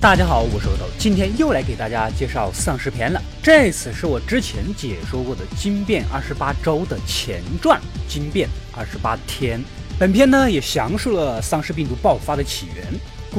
大家好，我是豆豆，今天又来给大家介绍丧尸片了。这次是我之前解说过的《惊变二十八周》的前传《惊变二十八天》。本片呢也详述了丧尸病毒爆发的起源。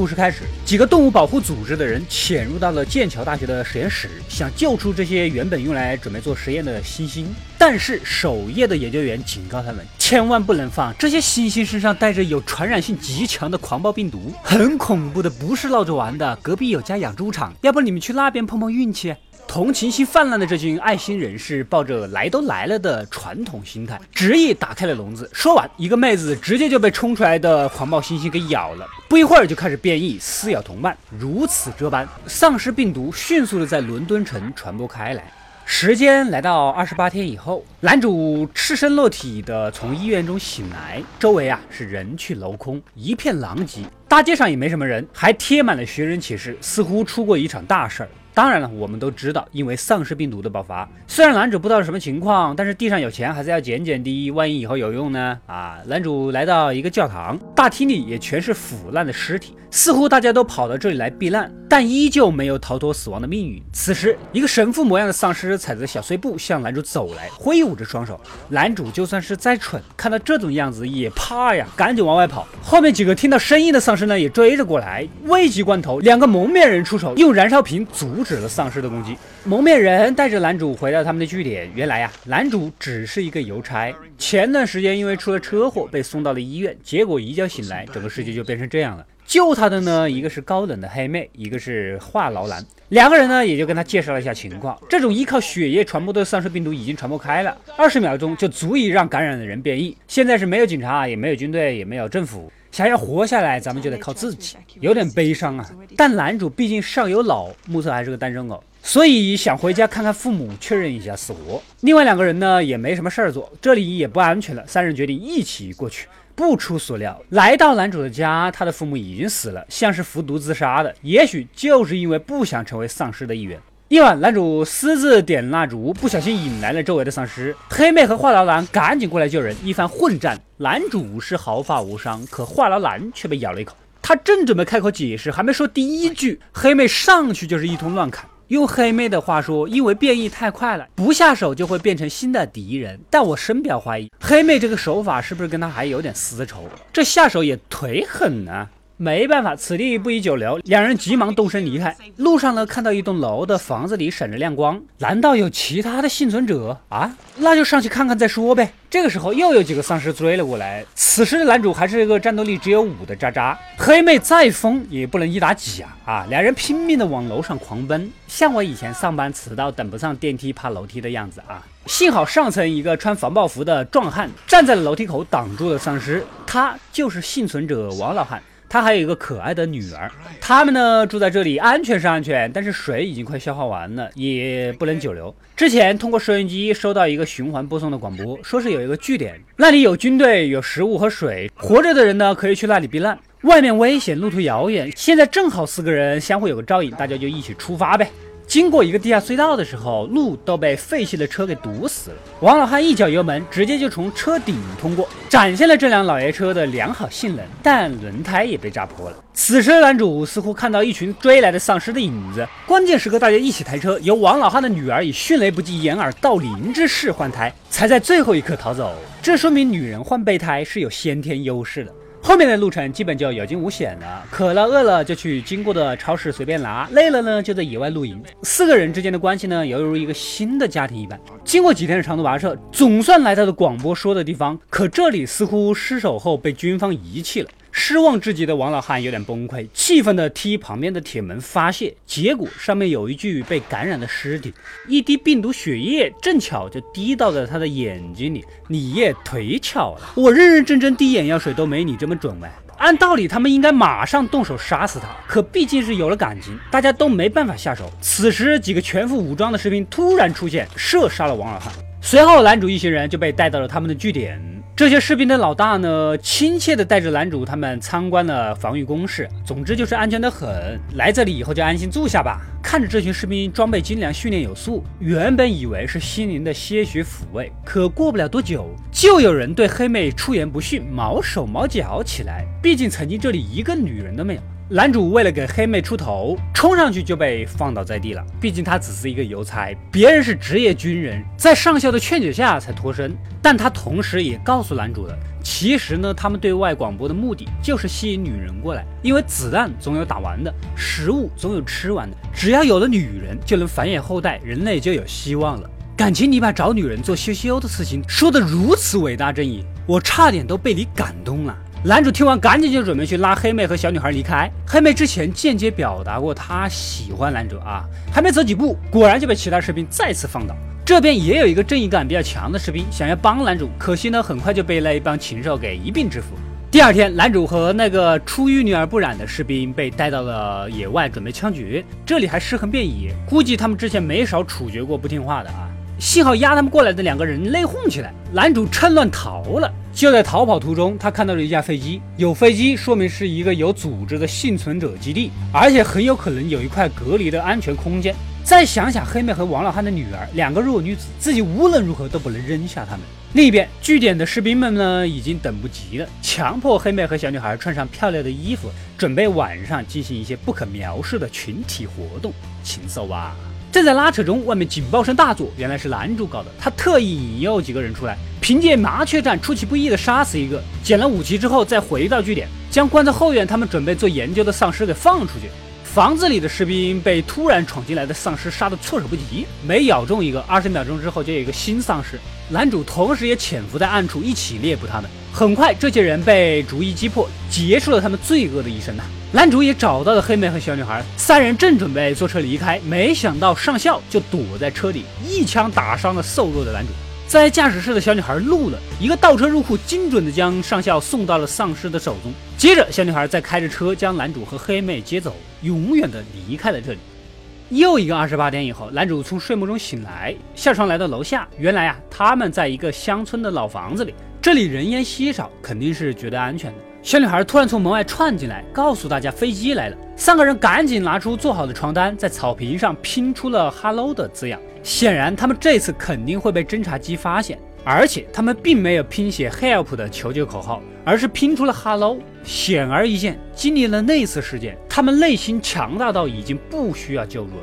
故事开始，几个动物保护组织的人潜入到了剑桥大学的实验室，想救出这些原本用来准备做实验的猩猩。但是守夜的研究员警告他们，千万不能放这些猩猩身上带着有传染性极强的狂暴病毒，很恐怖的，不是闹着玩的。隔壁有家养猪场，要不你们去那边碰碰运气。同情心泛滥的这群爱心人士，抱着来都来了的传统心态，执意打开了笼子。说完，一个妹子直接就被冲出来的狂暴猩猩给咬了，不一会儿就开始变异，撕咬同伴。如此这般，丧尸病毒迅速的在伦敦城传播开来。时间来到二十八天以后，男主赤身裸体的从医院中醒来，周围啊是人去楼空，一片狼藉，大街上也没什么人，还贴满了寻人启事，似乎出过一场大事儿。当然了，我们都知道，因为丧尸病毒的爆发，虽然男主不知道什么情况，但是地上有钱，还是要捡捡的，万一以后有用呢？啊，男主来到一个教堂，大厅里也全是腐烂的尸体，似乎大家都跑到这里来避难，但依旧没有逃脱死亡的命运。此时，一个神父模样的丧尸踩着小碎步向男主走来，挥舞着双手。男主就算是再蠢，看到这种样子也怕呀，赶紧往外跑。后面几个听到声音的丧尸呢，也追着过来。危急关头，两个蒙面人出手，用燃烧瓶阻。阻止了丧尸的攻击。蒙面人带着男主回到他们的据点。原来呀，男主只是一个邮差，前段时间因为出了车祸被送到了医院，结果一觉醒来，整个世界就变成这样了。救他的呢，一个是高冷的黑妹，一个是话痨男。两个人呢，也就跟他介绍了一下情况。这种依靠血液传播的丧尸病毒已经传播开了，二十秒钟就足以让感染的人变异。现在是没有警察，也没有军队，也没有政府。想要活下来，咱们就得靠自己，有点悲伤啊。但男主毕竟上有老，目测还是个单身狗，所以想回家看看父母，确认一下死活。另外两个人呢，也没什么事儿做，这里也不安全了，三人决定一起过去。不出所料，来到男主的家，他的父母已经死了，像是服毒自杀的，也许就是因为不想成为丧尸的一员。夜晚，男主私自点蜡烛，不小心引来了周围的丧尸。黑妹和话痨男赶紧过来救人。一番混战，男主是毫发无伤，可话痨男却被咬了一口。他正准备开口解释，还没说第一句，黑妹上去就是一通乱砍。用黑妹的话说，因为变异太快了，不下手就会变成新的敌人。但我深表怀疑，黑妹这个手法是不是跟他还有点私仇？这下手也忒狠呢。没办法，此地不宜久留，两人急忙动身离开。路上呢，看到一栋楼的房子里闪着亮光，难道有其他的幸存者啊？那就上去看看再说呗。这个时候又有几个丧尸追了过来，此时的男主还是一个战斗力只有五的渣渣，黑妹再疯也不能一打几啊！啊，两人拼命的往楼上狂奔，像我以前上班迟到等不上电梯爬楼梯的样子啊！幸好上层一个穿防爆服的壮汉站在了楼梯口挡住了丧尸，他就是幸存者王老汉。他还有一个可爱的女儿，他们呢住在这里，安全是安全，但是水已经快消耗完了，也不能久留。之前通过收音机收到一个循环播送的广播，说是有一个据点，那里有军队、有食物和水，活着的人呢可以去那里避难。外面危险，路途遥远，现在正好四个人相互有个照应，大家就一起出发呗。经过一个地下隧道的时候，路都被废弃的车给堵死了。王老汉一脚油门，直接就从车顶通过，展现了这辆老爷车的良好性能，但轮胎也被炸破了。此时的男主似乎看到一群追来的丧尸的影子，关键时刻大家一起抬车，由王老汉的女儿以迅雷不及掩耳盗铃之势换胎，才在最后一刻逃走。这说明女人换备胎是有先天优势的。后面的路程基本就有惊无险了，渴了饿了就去经过的超市随便拿，累了呢就在野外露营。四个人之间的关系呢，犹如一个新的家庭一般。经过几天的长途跋涉，总算来到了广播说的地方，可这里似乎失守后被军方遗弃了。失望至极的王老汉有点崩溃，气愤地踢旁边的铁门发泄，结果上面有一具被感染的尸体，一滴病毒血液正巧就滴到了他的眼睛里。你也忒巧了，我认认真真滴眼药水都没你这么准呗。按道理他们应该马上动手杀死他，可毕竟是有了感情，大家都没办法下手。此时几个全副武装的士兵突然出现，射杀了王老汉。随后男主一行人就被带到了他们的据点。这些士兵的老大呢，亲切的带着男主他们参观了防御工事。总之就是安全的很，来这里以后就安心住下吧。看着这群士兵装备精良，训练有素，原本以为是心灵的些许抚慰，可过不了多久，就有人对黑妹出言不逊，毛手毛脚起来。毕竟曾经这里一个女人都没有。男主为了给黑妹出头，冲上去就被放倒在地了。毕竟他只是一个邮差，别人是职业军人，在上校的劝解下才脱身。但他同时也告诉男主了，其实呢，他们对外广播的目的就是吸引女人过来，因为子弹总有打完的，食物总有吃完的，只要有了女人，就能繁衍后代，人类就有希望了。感情你把找女人做羞羞的事情说得如此伟大正义，我差点都被你感动了。男主听完，赶紧就准备去拉黑妹和小女孩离开。黑妹之前间接表达过她喜欢男主啊，还没走几步，果然就被其他士兵再次放倒。这边也有一个正义感比较强的士兵想要帮男主，可惜呢，很快就被那一帮禽兽给一并制服。第二天，男主和那个出淤泥而不染的士兵被带到了野外，准备枪决。这里还尸横遍野，估计他们之前没少处决过不听话的啊。幸好压他们过来的两个人内讧起来，男主趁乱逃了。就在逃跑途中，他看到了一架飞机，有飞机说明是一个有组织的幸存者基地，而且很有可能有一块隔离的安全空间。再想想黑妹和王老汉的女儿，两个弱女子，自己无论如何都不能扔下他们。另一边，据点的士兵们呢，已经等不及了，强迫黑妹和小女孩穿上漂亮的衣服，准备晚上进行一些不可描述的群体活动，禽兽啊。正在拉扯中，外面警报声大作，原来是男主搞的。他特意引诱几个人出来，凭借麻雀战出其不意的杀死一个，捡了武器之后，再回到据点，将关在后院他们准备做研究的丧尸给放出去。房子里的士兵被突然闯进来的丧尸杀得措手不及，每咬中一个，二十秒钟之后就有一个新丧尸。男主同时也潜伏在暗处，一起猎捕他们。很快，这些人被逐一击破，结束了他们罪恶的一生呐。男主也找到了黑妹和小女孩，三人正准备坐车离开，没想到上校就躲在车里，一枪打伤了瘦弱的男主。在驾驶室的小女孩怒了，一个倒车入库，精准的将上校送到了丧尸的手中。接着，小女孩再开着车将男主和黑妹接走，永远的离开了这里。又一个二十八天以后，男主从睡梦中醒来，下床来到楼下，原来啊，他们在一个乡村的老房子里，这里人烟稀少，肯定是绝对安全的。小女孩突然从门外窜进来，告诉大家飞机来了。三个人赶紧拿出做好的床单，在草坪上拼出了 “hello” 的字样。显然，他们这次肯定会被侦察机发现。而且，他们并没有拼写 “help” 的求救口号，而是拼出了 “hello”。显而易见，经历了那次事件，他们内心强大到已经不需要救助了。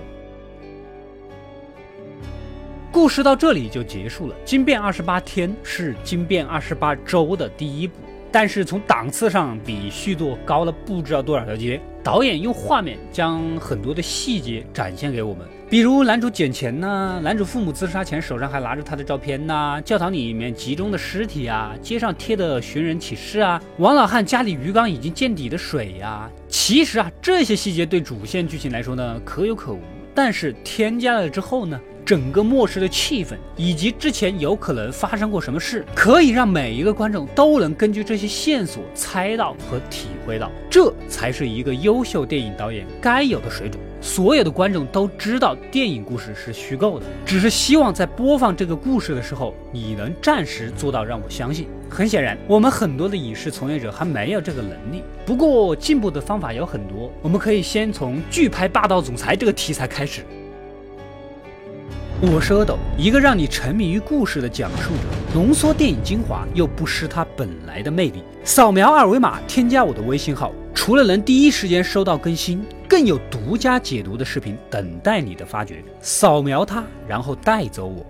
故事到这里就结束了。《惊变二十八天》是《惊变二十八周》的第一部。但是从档次上比续作高了不知道多少条街。导演用画面将很多的细节展现给我们，比如男主捡钱呐，男主父母自杀前手上还拿着他的照片呐，教堂里面集中的尸体啊，街上贴的寻人启事啊，王老汉家里鱼缸已经见底的水呀。其实啊，这些细节对主线剧情来说呢，可有可无。但是添加了之后呢？整个末世的气氛，以及之前有可能发生过什么事，可以让每一个观众都能根据这些线索猜到和体会到，这才是一个优秀电影导演该有的水准。所有的观众都知道电影故事是虚构的，只是希望在播放这个故事的时候，你能暂时做到让我相信。很显然，我们很多的影视从业者还没有这个能力。不过，进步的方法有很多，我们可以先从剧拍霸道总裁这个题材开始。我是阿斗，一个让你沉迷于故事的讲述者，浓缩电影精华又不失它本来的魅力。扫描二维码添加我的微信号，除了能第一时间收到更新，更有独家解读的视频等待你的发掘。扫描它，然后带走我。